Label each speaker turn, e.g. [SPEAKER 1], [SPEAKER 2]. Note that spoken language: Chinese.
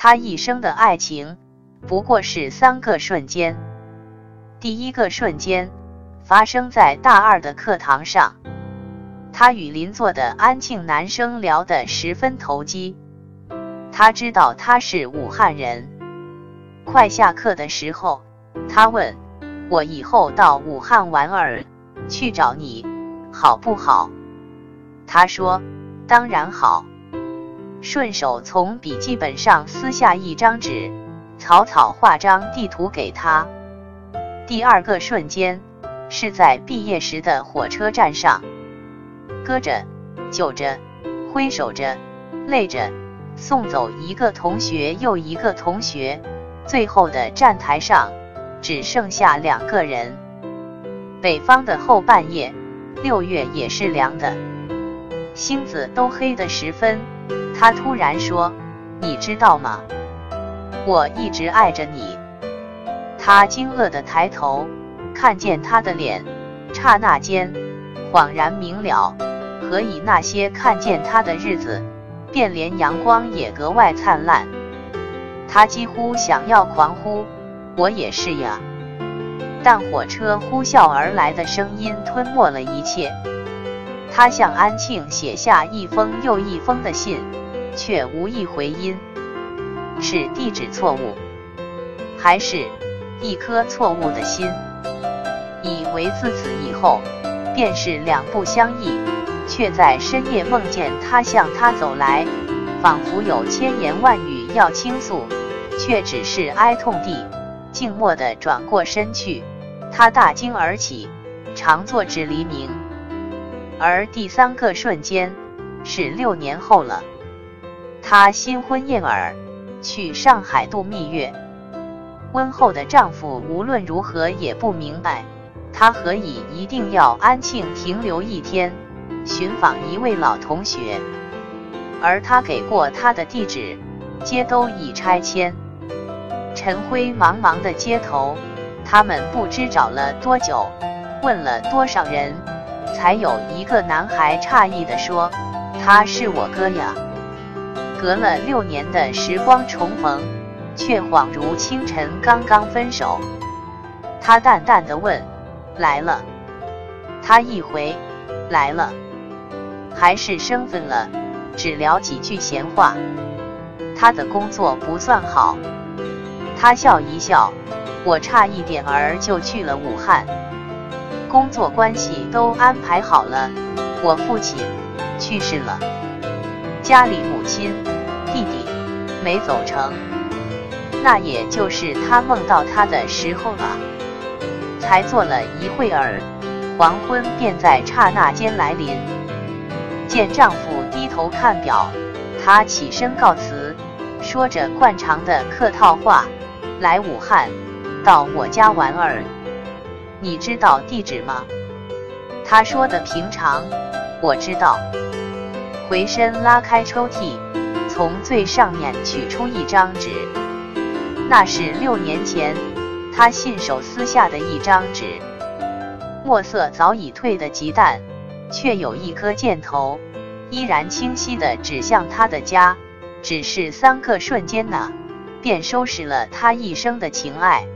[SPEAKER 1] 他一生的爱情不过是三个瞬间。第一个瞬间发生在大二的课堂上，他与邻座的安庆男生聊得十分投机。他知道他是武汉人。快下课的时候，他问我以后到武汉玩儿，去找你，好不好？他说当然好。顺手从笔记本上撕下一张纸，草草画张地图给他。第二个瞬间是在毕业时的火车站上，搁着、就着、挥手着、累着，送走一个同学又一个同学。最后的站台上只剩下两个人。北方的后半夜，六月也是凉的，星子都黑得十分。他突然说：“你知道吗？我一直爱着你。”他惊愕地抬头，看见他的脸，刹那间恍然明了，何以那些看见他的日子，便连阳光也格外灿烂？他几乎想要狂呼：“我也是呀！”但火车呼啸而来的声音吞没了一切。他向安庆写下一封又一封的信。却无一回音，是地址错误，还是一颗错误的心？以为自此以后便是两不相依，却在深夜梦见他向他走来，仿佛有千言万语要倾诉，却只是哀痛地静默地转过身去。他大惊而起，常坐至黎明。而第三个瞬间是六年后了。她新婚燕尔，去上海度蜜月。温厚的丈夫无论如何也不明白，她何以一定要安庆停留一天，寻访一位老同学。而他给过她的地址，皆都已拆迁。晨灰茫茫的街头，他们不知找了多久，问了多少人，才有一个男孩诧异地说：“他是我哥呀。”隔了六年的时光重逢，却恍如清晨刚刚分手。他淡淡的问：“来了？”他一回：“来了。”还是生分了，只聊几句闲话。他的工作不算好。他笑一笑：“我差一点儿就去了武汉，工作关系都安排好了。我父亲去世了。”家里母亲、弟弟没走成，那也就是他梦到他的时候了。才坐了一会儿，黄昏便在刹那间来临。见丈夫低头看表，她起身告辞，说着惯常的客套话：“来武汉，到我家玩儿。你知道地址吗？”他说的平常，我知道。回身拉开抽屉，从最上面取出一张纸，那是六年前他信手撕下的一张纸，墨色早已褪得极淡，却有一颗箭头依然清晰地指向他的家。只是三个瞬间呢，便收拾了他一生的情爱。